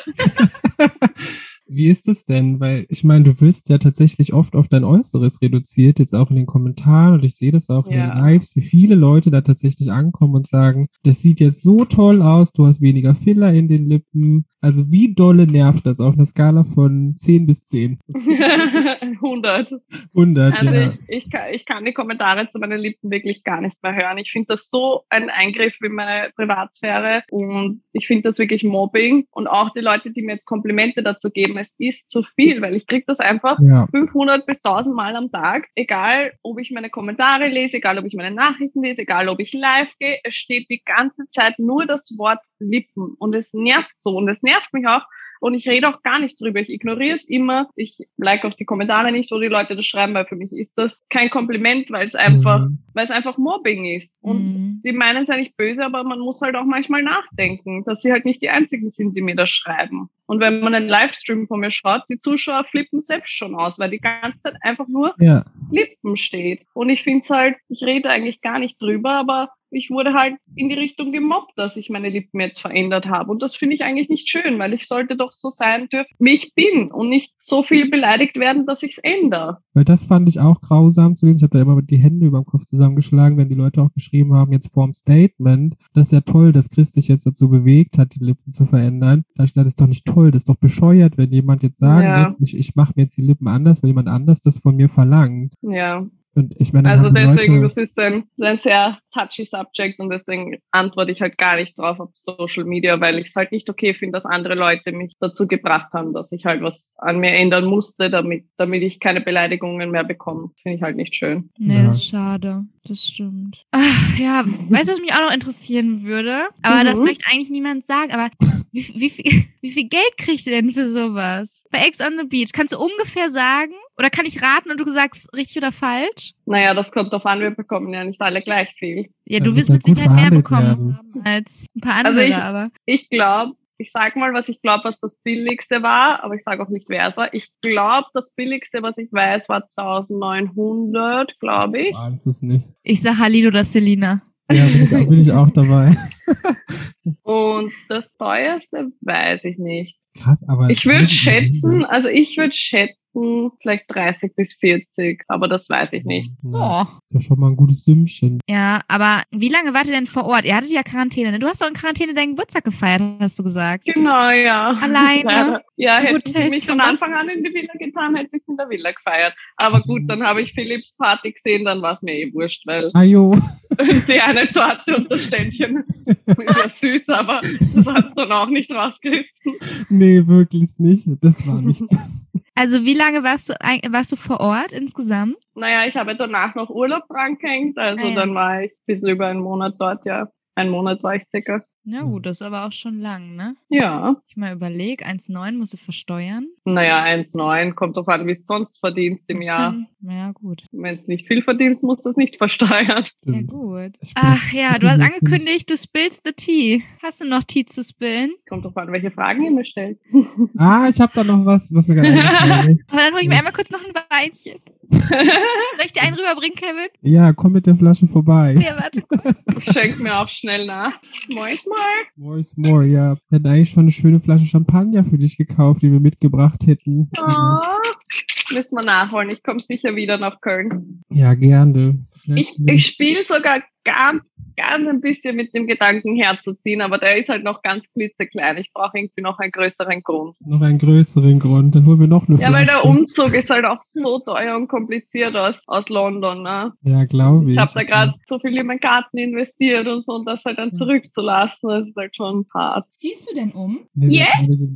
<laughs> Wie ist es denn? Weil ich meine, du wirst ja tatsächlich oft auf dein Äußeres reduziert, jetzt auch in den Kommentaren und ich sehe das auch ja. in den Lives, wie viele Leute da tatsächlich ankommen und sagen, das sieht jetzt so toll aus, du hast weniger Filler in den Lippen. Also wie dolle nervt das auf einer Skala von 10 bis 10? 100. 100, Also ja. ich, ich, kann, ich kann die Kommentare zu meinen Lippen wirklich gar nicht mehr hören. Ich finde das so ein Eingriff in meine Privatsphäre und ich finde das wirklich Mobbing und auch die Leute, die mir jetzt Komplimente dazu geben, geben. Es ist zu viel, weil ich kriege das einfach ja. 500 bis 1000 Mal am Tag. Egal, ob ich meine Kommentare lese, egal, ob ich meine Nachrichten lese, egal, ob ich live gehe. Es steht die ganze Zeit nur das Wort Lippen. Und es nervt so. Und es nervt mich auch, und ich rede auch gar nicht drüber. Ich ignoriere es immer. Ich like auch die Kommentare nicht, wo die Leute das schreiben, weil für mich ist das kein Kompliment, weil es einfach, mhm. weil es einfach Mobbing ist. Und mhm. die meinen es ja nicht böse, aber man muss halt auch manchmal nachdenken, dass sie halt nicht die einzigen sind, die mir das schreiben. Und wenn man einen Livestream von mir schaut, die Zuschauer flippen selbst schon aus, weil die ganze Zeit einfach nur ja. Lippen steht. Und ich finde es halt, ich rede eigentlich gar nicht drüber, aber ich wurde halt in die Richtung gemobbt, dass ich meine Lippen jetzt verändert habe. Und das finde ich eigentlich nicht schön, weil ich sollte doch so sein dürfen, wie ich bin und nicht so viel beleidigt werden, dass ich es ändere. Weil das fand ich auch grausam zu lesen. Ich habe da immer mit die Hände über dem Kopf zusammengeschlagen, wenn die Leute auch geschrieben haben, jetzt vorm Statement, das ist ja toll, dass Chris dich jetzt dazu bewegt hat, die Lippen zu verändern. Da ich gesagt, das ist doch nicht toll, das ist doch bescheuert, wenn jemand jetzt sagen ja. lässt, ich, ich mache mir jetzt die Lippen anders, weil jemand anders das von mir verlangt. Ja. Und ich meine, also deswegen, Leute, das ist ein, ein sehr touchy Subject und deswegen antworte ich halt gar nicht drauf auf Social Media, weil ich es halt nicht okay finde, dass andere Leute mich dazu gebracht haben, dass ich halt was an mir ändern musste, damit, damit ich keine Beleidigungen mehr bekomme. Finde ich halt nicht schön. Nee, ja. das ist schade. Das stimmt. Ach, ja, weißt du, was mich auch noch interessieren würde? Aber mhm. das möchte eigentlich niemand sagen. Aber wie, wie, viel, wie viel Geld kriegt ihr denn für sowas? Bei Ex on the Beach. Kannst du ungefähr sagen? Oder kann ich raten und du sagst richtig oder falsch? Naja, das kommt drauf an, wir bekommen ja nicht alle gleich viel. Ja, du wirst mit Sicherheit mehr bekommen haben als ein paar andere, also ich, aber. Ich glaube, ich sag mal, was ich glaube, was das billigste war, aber ich sage auch nicht, wer es war. Ich glaube, das billigste, was ich weiß, war 1900, glaube ich. Weiß es nicht. Ich sag Halil oder Selina. Ja, bin ich, auch, bin ich auch dabei. <laughs> Und das teuerste weiß ich nicht. Krass, aber. Ich würde schätzen, also ich würde schätzen, vielleicht 30 bis 40, aber das weiß ich nicht. Ja, oh. Ist ja schon mal ein gutes Sümmchen. Ja, aber wie lange wart ihr denn vor Ort? Ihr hattet ja Quarantäne. Ne? Du hast doch in Quarantäne deinen Geburtstag gefeiert, hast du gesagt. Genau, ja. Alleine? Ja, hätte ich mich von Anfang an in die Villa getan, hätte ich es in der Villa gefeiert. Aber gut, dann habe ich Philipps Party gesehen, dann war es mir eh wurscht, weil Ajo. <laughs> die eine Torte und das Ständchen <laughs> ist ja süß, aber das hat dann auch nicht rausgerissen. Nee, wirklich nicht. Das war nichts. <laughs> Also wie lange warst du, warst du vor Ort insgesamt? Naja, ich habe danach noch Urlaub dran gehängt, also ah, ja. dann war ich bis über einen Monat dort, ja. Ein Monat war ich circa. Na gut, das ist aber auch schon lang, ne? Ja. Ich mal überlege, 1,9 musst du versteuern. Naja, 1,9 kommt drauf an, wie es sonst verdienst im Jahr. Ja, gut. Wenn es nicht viel verdienst, musst du es nicht versteuern. Ja, gut. Ach ja, du hast <laughs> angekündigt, du spillst the tea. Hast du noch Tee zu spillen? Kommt drauf an, welche Fragen ihr mir stellt. <laughs> Ah, ich habe da noch was, was mir gerade <laughs> eingefallen ist. Aber dann hol ich mir einmal kurz noch ein Weinchen. Soll ich dir einen rüberbringen, Kevin? Ja, komm mit der Flasche vorbei. Ja, warte kurz. Schenk mir auch schnell nach. Mois mal. More is more, ja. Wir hätten eigentlich schon eine schöne Flasche Champagner für dich gekauft, die wir mitgebracht hätten. Oh, müssen wir nachholen. Ich komme sicher wieder nach Köln. Ja, gerne. Ich, ich spiele sogar ganz, ganz ein bisschen mit dem Gedanken herzuziehen, aber der ist halt noch ganz klitzeklein. Ich brauche irgendwie noch einen größeren Grund. noch einen größeren Grund. Dann holen wir noch eine Ja, weil der Flasche. Umzug ist halt auch so teuer und kompliziert aus, aus London. Ne? Ja, glaube ich. Ich habe da gerade so viel in meinen Garten investiert und so und das halt dann zurückzulassen, das ist halt schon hart. Ziehst du denn um? Yeah?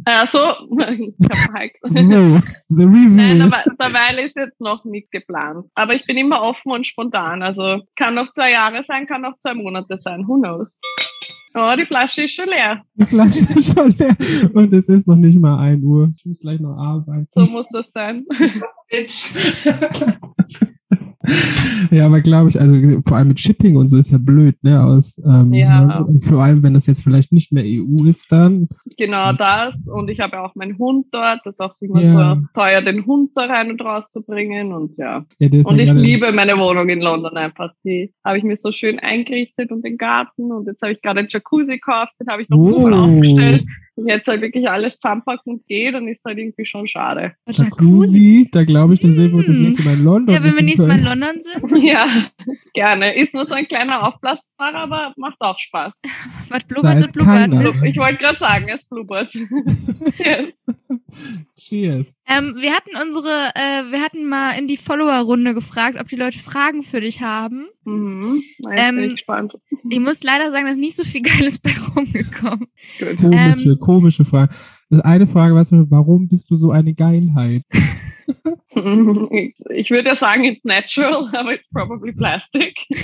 Also, <laughs> ich habe halt So, the Nein, reveal. dabei, dabei ist jetzt noch nichts geplant. Aber ich bin immer offen und spontan. Also kann noch zwei Jahre sein, kann noch zwei Monate sein. Who knows? Oh, die Flasche ist schon leer. Die Flasche ist schon leer. Und es ist noch nicht mal 1 Uhr. Ich muss gleich noch arbeiten. So muss das sein. <laughs> <laughs> <laughs> ja, aber glaube ich, also vor allem mit Shipping und so ist ja blöd, ne? Aus, ähm, Ja. Und vor allem, wenn das jetzt vielleicht nicht mehr EU ist, dann. Genau das. Und ich habe ja auch meinen Hund dort. Das ist auch immer Ja. so teuer, den Hund da rein und raus zu bringen. Und ja. Ja, Und ja ich liebe meine Wohnung in London einfach. Die habe ich mir so schön eingerichtet und den Garten. Und jetzt habe ich gerade einen Jacuzzi gekauft, den habe ich noch Oh. oben aufgestellt. Und jetzt halt wirklich alles zusammenpacken und geht, dann ist halt irgendwie schon schade. Jacuzzi, da glaube ich, da sehen wir uns das Mm. nächste Mal in London. Ja, wenn wir nächstes Mal in können. London sind, <laughs> Ja, gerne. Ist nur so ein kleiner aufblasbarer, aber macht auch Spaß. <laughs> was blubbert und blubbert. keiner. Blub- Ich wollte gerade sagen, es blubbert. <laughs> Cheers. Cheers. Ähm, wir hatten unsere, äh, wir hatten mal in die Follower-Runde gefragt, ob die Leute Fragen für dich haben. mhm. Bin Ähm, ich gespannt. Ich muss leider sagen, dass nicht so viel Geiles bei rumgekommen. Komische, Ähm, komische Frage. Das eine Frage war zum Beispiel, warum bist du so eine Geilheit? <laughs> Ich würde ja sagen, it's natural, <laughs> aber it's probably plastic. <laughs>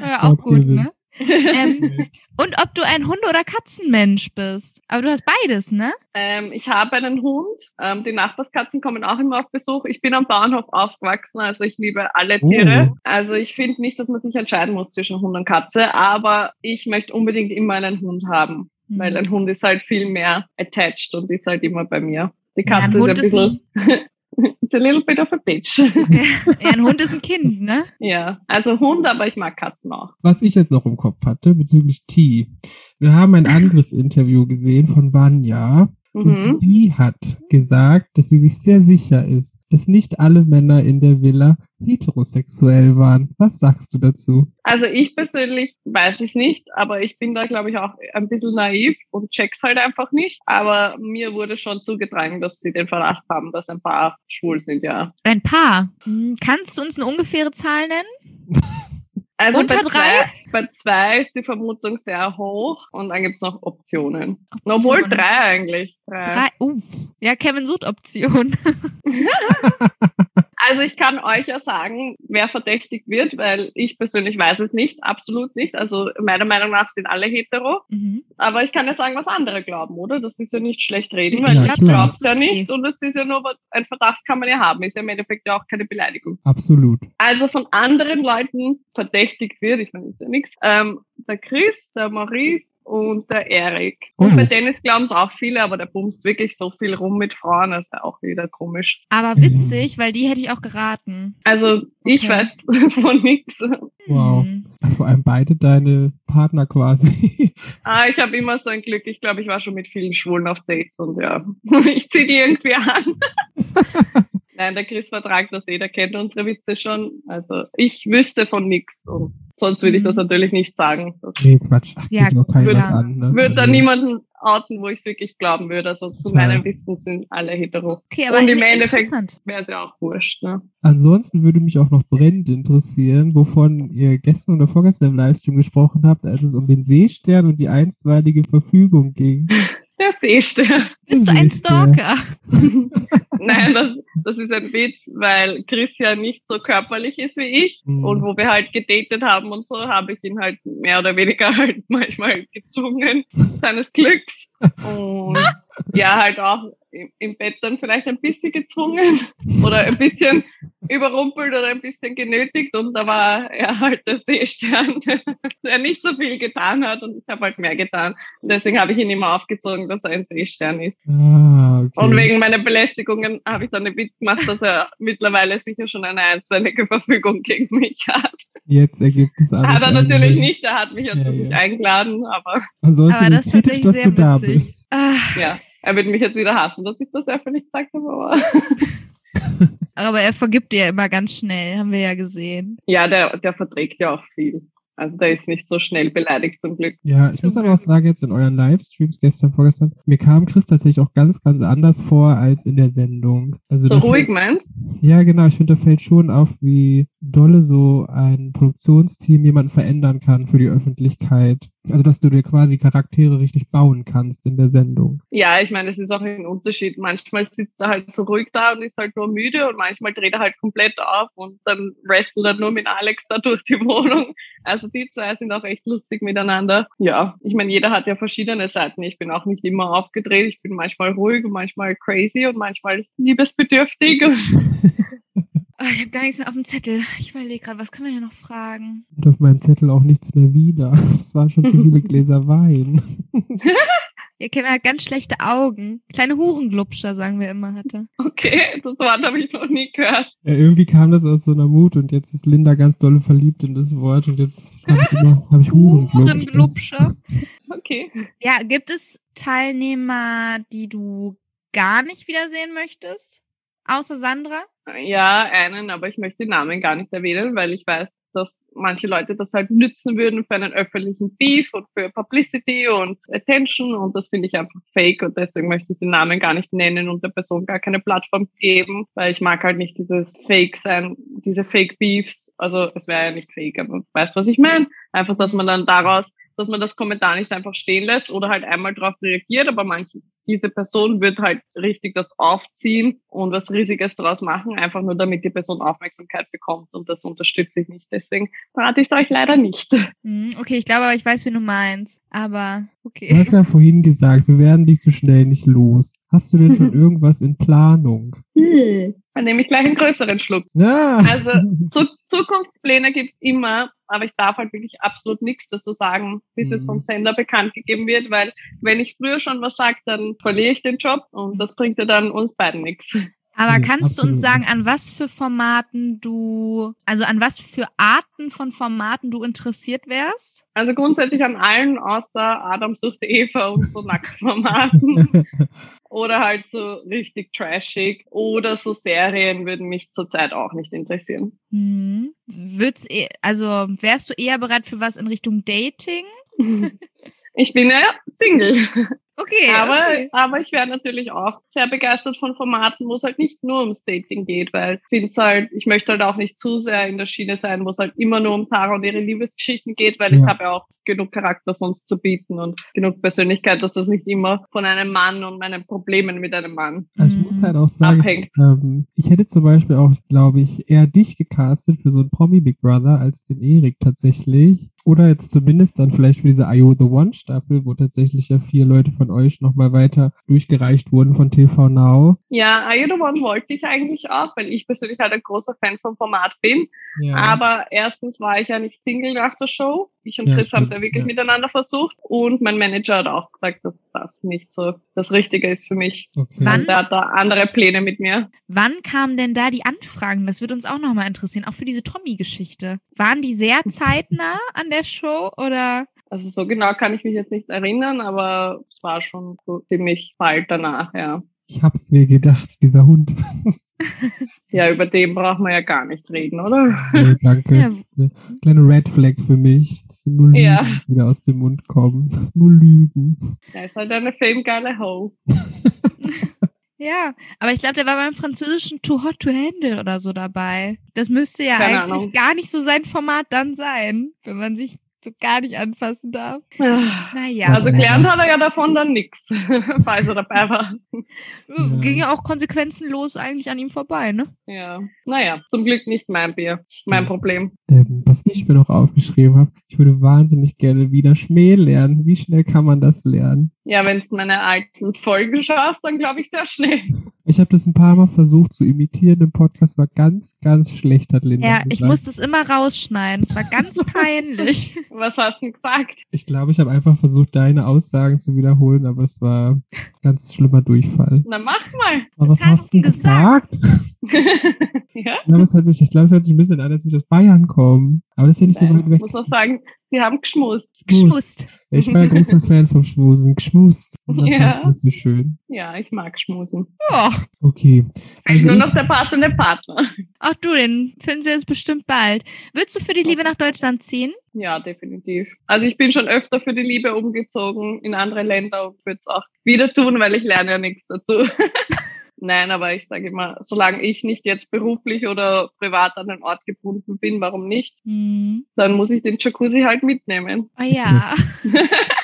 Ja, auch Okay, gut, ne? Ähm, und ob du ein Hund- oder Katzenmensch bist. Aber du hast beides, ne? Ähm, ich habe einen Hund. Ähm, die Nachbarskatzen kommen auch immer auf Besuch. Ich bin am Bauernhof aufgewachsen, also ich liebe alle Tiere. Oh. Also ich finde nicht, dass man sich entscheiden muss zwischen Hund und Katze, aber ich möchte unbedingt immer einen Hund haben, Hm. weil ein Hund ist halt viel mehr attached und ist halt immer bei mir. Die Ja, Katze Hund ist ein ist ein- bisschen, it's a little bit of a bitch. <laughs> Ja, ein Hund ist ein Kind, ne? ja, also Hund, aber ich mag Katzen auch. Was ich jetzt noch im Kopf hatte bezüglich Tee. Wir haben ein anderes Interview gesehen von Vanya. Mhm. Und die hat gesagt, dass sie sich sehr sicher ist, dass nicht alle Männer in der Villa heterosexuell waren. Was sagst du dazu? Also ich persönlich weiß es nicht, aber ich bin da, glaube ich, auch ein bisschen naiv und check's halt einfach nicht. Aber mir wurde schon zugetragen, dass sie den Verdacht haben, dass ein paar schwul sind, ja. Ein Paar. Hm, Kannst du uns eine ungefähre Zahl nennen? <laughs> Also Unter bei zwei, bei zwei ist die Vermutung sehr hoch und dann gibt's noch Optionen. Obwohl Optionen. drei eigentlich. Drei. Drei. Uh. Ja, Kevin sucht Option. <laughs> <laughs> Also ich kann euch ja sagen, wer verdächtigt wird, weil ich persönlich weiß es nicht, absolut nicht. Also meiner Meinung nach sind alle hetero. Mhm. Aber ich kann ja sagen, was andere glauben, oder? Das ist ja nicht schlecht reden, Ja, weil ich klar. glaube ja Okay. nicht und es ist ja nur was- ein Verdacht kann man ja haben. Ist ja im Endeffekt ja auch keine Beleidigung. Absolut. Also von anderen Leuten verdächtigt wird, ich meine, ist ja nichts, ähm, der Chris, der Maurice und der Erik. Und Oh. bei Dennis glauben es auch viele, aber der bumst wirklich so viel rum mit Frauen, das ist ja auch wieder komisch. Aber witzig, weil die hätte ich auch geraten. Also ich Okay. weiß <laughs> von nichts. Wow. Hm. Vor allem beide deine Partner quasi. <laughs> Ah, ich habe immer so ein Glück. Ich glaube, ich war schon mit vielen Schwulen auf Dates und ja, <laughs> ich ziehe die irgendwie an. Nein, der Chris vertragt das eh, der kennt unsere Witze schon. Also ich wüsste von nichts und sonst würde ich das Mhm. natürlich nicht sagen. Das nee, Quatsch. Ach, Ja, würde- an. Ne? würde da Also, niemanden outen, wo ich es wirklich glauben würde. Also zu Total. meinem Wissen sind alle hetero. Okay, aber Und im Endeffekt- interessant. Wäre es ja auch wurscht, ne? Ansonsten würde mich auch noch brennend interessieren, wovon ihr gestern oder vorgestern im Livestream gesprochen habt, als es um den Seestern und die einstweilige Verfügung ging. <laughs> Der Seestern. Bist du ein. Stalker? <laughs> Nein, das, <laughs> das ist ein Witz, weil Chris ja nicht so körperlich ist wie ich. Mhm. Und wo wir halt gedatet haben und so, habe ich ihn halt mehr oder weniger <laughs> halt manchmal gezwungen, seines Glücks. Und ja, halt auch im, Bett dann vielleicht ein bisschen gezwungen <laughs> oder ein bisschen überrumpelt oder ein bisschen genötigt und da war er halt der Seestern, <laughs> der nicht so viel getan hat und ich habe halt mehr getan. Und deswegen habe ich ihn immer aufgezogen, dass er ein Seestern ist. Ah, okay. Und wegen meiner Belästigungen habe ich dann den Witz gemacht, dass er mittlerweile sicher schon eine einstweilige Verfügung gegen mich hat. Jetzt ergibt es alles. Hat er natürlich Sinn. nicht, er hat mich jetzt Ja, nicht ja. eingeladen, aber Ansonsten Aber das ist kritisch, dass du sehr da witzig. bist. Ah, ja, er wird mich jetzt wieder hassen, dass ich das öffentlich gesagt habe, aber aber er vergibt dir immer ganz schnell, haben wir ja gesehen. ja, der, der verträgt ja auch viel. Also der ist nicht so schnell beleidigt zum Glück. Ja, ich muss aber auch sagen, jetzt in euren Livestreams gestern, vorgestern, mir kam Chris tatsächlich auch ganz, ganz anders vor als in der Sendung. Also So ruhig fällt- meinst Ja, genau. Ich finde, da fällt schon auf, wie dolle so ein Produktionsteam jemanden verändern kann für die Öffentlichkeit. Also, dass du dir quasi Charaktere richtig bauen kannst in der Sendung. Ja, ich meine, es ist auch ein Unterschied. Manchmal sitzt er halt so ruhig da und ist halt nur müde und manchmal dreht er halt komplett auf und dann wrestelt er nur mit Alex da durch die <laughs> Wohnung. Also die zwei sind auch echt lustig miteinander. Ja, ich meine, jeder hat ja verschiedene Seiten. Ich bin auch nicht immer aufgedreht. Ich bin manchmal ruhig und manchmal crazy und manchmal liebesbedürftig. <laughs> Ah, ich habe gar nichts mehr auf dem Zettel. Ich überlege gerade, was können wir denn noch fragen? Und auf meinem Zettel auch nichts mehr wieder. <laughs> Es waren schon zu viele <laughs> Gläser Wein. <laughs> Ja, Kevin hat ganz schlechte Augen. Kleine Hurenglubscher, sagen wir immer, hatte. Okay, das Wort habe ich noch nie gehört. Ja, irgendwie kam das aus so einer Mut und jetzt ist Linda ganz dolle verliebt in das Wort und jetzt habe ich, immer- hab ich Hurenglubsch. Hurenglubscher. Okay. Ja, gibt es Teilnehmer, die du gar nicht wiedersehen möchtest? Außer Sandra? Ja, einen, aber ich möchte den Namen gar nicht erwähnen, weil ich weiß, dass manche Leute das halt nützen würden für einen öffentlichen Beef und für Publicity und Attention und das finde ich einfach fake und deswegen möchte ich den Namen gar nicht nennen und der Person gar keine Plattform geben, weil ich mag halt nicht dieses Fake sein, diese Fake Beefs. Also es wäre ja nicht fake, aber weißt was ich meine? Einfach, dass man dann daraus dass man das Kommentar nicht einfach stehen lässt oder halt einmal darauf reagiert, aber manche, diese Person wird halt richtig das aufziehen und was Riesiges daraus machen, einfach nur damit die Person Aufmerksamkeit bekommt und das unterstütze ich nicht. Deswegen rate ich es euch leider nicht. <laughs> Hm, okay, ich glaube aber, ich weiß, wie du meinst. Aber Du okay. hast ja vorhin gesagt, wir werden dich so schnell nicht los. Hast du denn schon <laughs> irgendwas in Planung? Dann nehme ich gleich einen größeren Schluck. Ja. Also Zu Zukunftspläne gibt's immer, aber ich darf halt wirklich absolut nichts dazu sagen, bis es Mhm. vom Sender bekannt gegeben wird, weil wenn ich früher schon was sage, dann verliere ich den Job und das bringt ja dann uns beiden nichts. Aber Nee, kannst du uns absolut sagen, an was für Formaten du, also an was für Arten von Formaten du interessiert wärst? Also grundsätzlich an allen außer Adam sucht Eva und so <laughs> Nacktformaten <laughs> oder halt so richtig trashig oder so Serien würden mich zurzeit auch nicht interessieren. Hm. Würd's, eh- also wärst du eher bereit für was in Richtung Dating? <laughs> Ich bin ja Single. Okay, aber, okay. aber ich wäre natürlich auch sehr begeistert von Formaten, wo es halt nicht nur ums Dating geht, weil ich finde halt, ich möchte halt auch nicht zu sehr in der Schiene sein, wo es halt immer nur um Tara und ihre Liebesgeschichten geht, weil ich Ja. habe ja auch genug Charakter sonst zu bieten und genug Persönlichkeit, dass das nicht immer von einem Mann und meinen Problemen mit einem Mann. Also ich muss halt auch sagen, ich, Abhängt. ähm, ich hätte zum Beispiel auch, glaube ich, eher dich gecastet für so ein Promi Big Brother als den Erik tatsächlich. Oder jetzt zumindest dann vielleicht für diese I O The One Staffel, wo tatsächlich ja vier Leute von euch nochmal weiter durchgereicht wurden von TV Now. Ja, You the One wollte ich eigentlich auch, weil ich persönlich halt ein großer Fan vom Format bin. Ja. Aber erstens war ich ja nicht Single nach der Show. Ich und Ja, Chris haben es ja wirklich ja. miteinander versucht. Und mein Manager hat auch gesagt, dass das nicht so das Richtige ist für mich. okay. Wann? Also der hat da andere Pläne mit mir. Wann kamen denn da die Anfragen? Das würde uns auch nochmal interessieren, auch für diese Tommy-Geschichte. Waren die sehr <laughs> zeitnah an der Show oder? Also so genau kann ich mich jetzt nicht erinnern, aber es war schon so ziemlich bald danach, ja. Ich hab's mir gedacht, dieser Hund. <laughs> Ja, über den braucht man ja gar nicht reden, oder? nee, danke. Ja, Kleine Red Flag für mich. Das sind nur Lügen, Ja. die wieder aus dem Mund kommen. <laughs> Nur Lügen. Er ist halt eine famegeile Ho. <laughs> ja, aber ich glaube, der war beim französischen Too Hot to Handle oder so dabei. Das müsste ja Keine eigentlich Ahnung. gar nicht so sein Format dann sein, wenn man sich so gar nicht anfassen darf. Ja. Naja. Also gelernt hat er ja davon dann nix, <laughs> falls er dabei war. Ging ja auch konsequenzenlos eigentlich an ihm vorbei, ne? Ja. Naja, zum Glück nicht mein Bier. Mein Problem. Ähm, was ich mir noch aufgeschrieben habe, ich würde wahnsinnig gerne wieder Schmäh lernen. Wie schnell kann man das lernen? Ja, wenn du meine alten Folgen schaust, dann glaube ich sehr schnell. Ich habe das ein paar Mal versucht zu imitieren im Podcast, war ganz, ganz schlecht, hat Linda Ja, ich gesagt. muss das immer rausschneiden. Es war ganz <laughs> peinlich. Was hast du denn gesagt? Ich glaube, ich habe einfach versucht, deine Aussagen zu wiederholen, aber es war ein ganz schlimmer Durchfall. Na, mach mal. Aber was hast hast du du gesagt? Ja? Ich glaube, es hört sich, ich glaube, es hört sich ein bisschen an, als würde ich aus Bayern kommen. Aber das ist ja nicht so Nein, weit weg. muss noch sagen, sie haben geschmust. Geschmust. Ja, Ich war ja großer Fan vom Schmusen. Geschmust. Und das Ja. war so schön. Ja, ich mag schmusen. Oh. Okay. Also Nur ich, noch der passende Partner. Ach du, den finden sie jetzt bestimmt bald. Würdest du für die Liebe nach Deutschland ziehen? Ja, definitiv. Also ich bin schon öfter für die Liebe umgezogen in andere Länder und würde es auch wieder tun, weil ich lerne ja nichts dazu. <laughs> Nein, aber ich sage immer, solange ich nicht jetzt beruflich oder privat an den Ort gebunden bin, warum nicht? Hm. Dann muss ich den Jacuzzi halt mitnehmen. Oh ja. <laughs>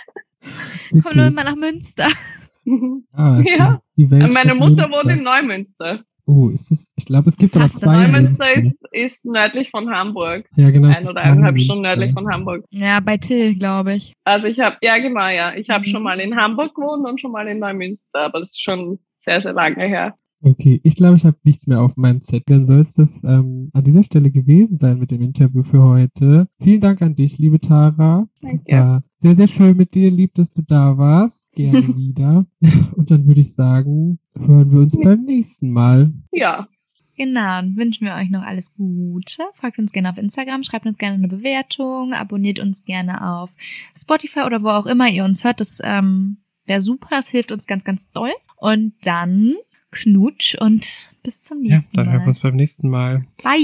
Komm nur mal nach Münster. ah, <laughs> Ja. Meine Mutter Münster. wohnt in Neumünster. Oh, ist das? Ich glaube, es gibt aber zwei Neumünster Münster. ist, ist nördlich von Hamburg. Ja, genau. Ein oder eineinhalb Stunden nördlich von Hamburg. Ja, bei Till, glaube ich. Also ich habe, ja genau, ja. Ich habe Mhm. schon mal in Hamburg gewohnt und schon mal in Neumünster, aber das ist schon sehr, sehr lange her. Okay, ich glaube, ich habe nichts mehr auf meinem Zettel. Dann soll es das ähm, an dieser Stelle gewesen sein mit dem Interview für heute. Vielen Dank an dich, liebe Tara. Danke. War sehr, sehr schön mit dir. Lieb, dass du da warst. Gerne <laughs> wieder. Und dann würde ich sagen, hören wir uns beim nächsten Mal. Ja, Genau, dann wünschen wir euch noch alles Gute. Folgt uns gerne auf Instagram, schreibt uns gerne eine Bewertung, abonniert uns gerne auf Spotify oder wo auch immer ihr uns hört. Das ähm, wäre super, das hilft uns ganz, ganz doll. Und dann Knutsch und bis zum nächsten Mal. beim nächsten Mal. Bye!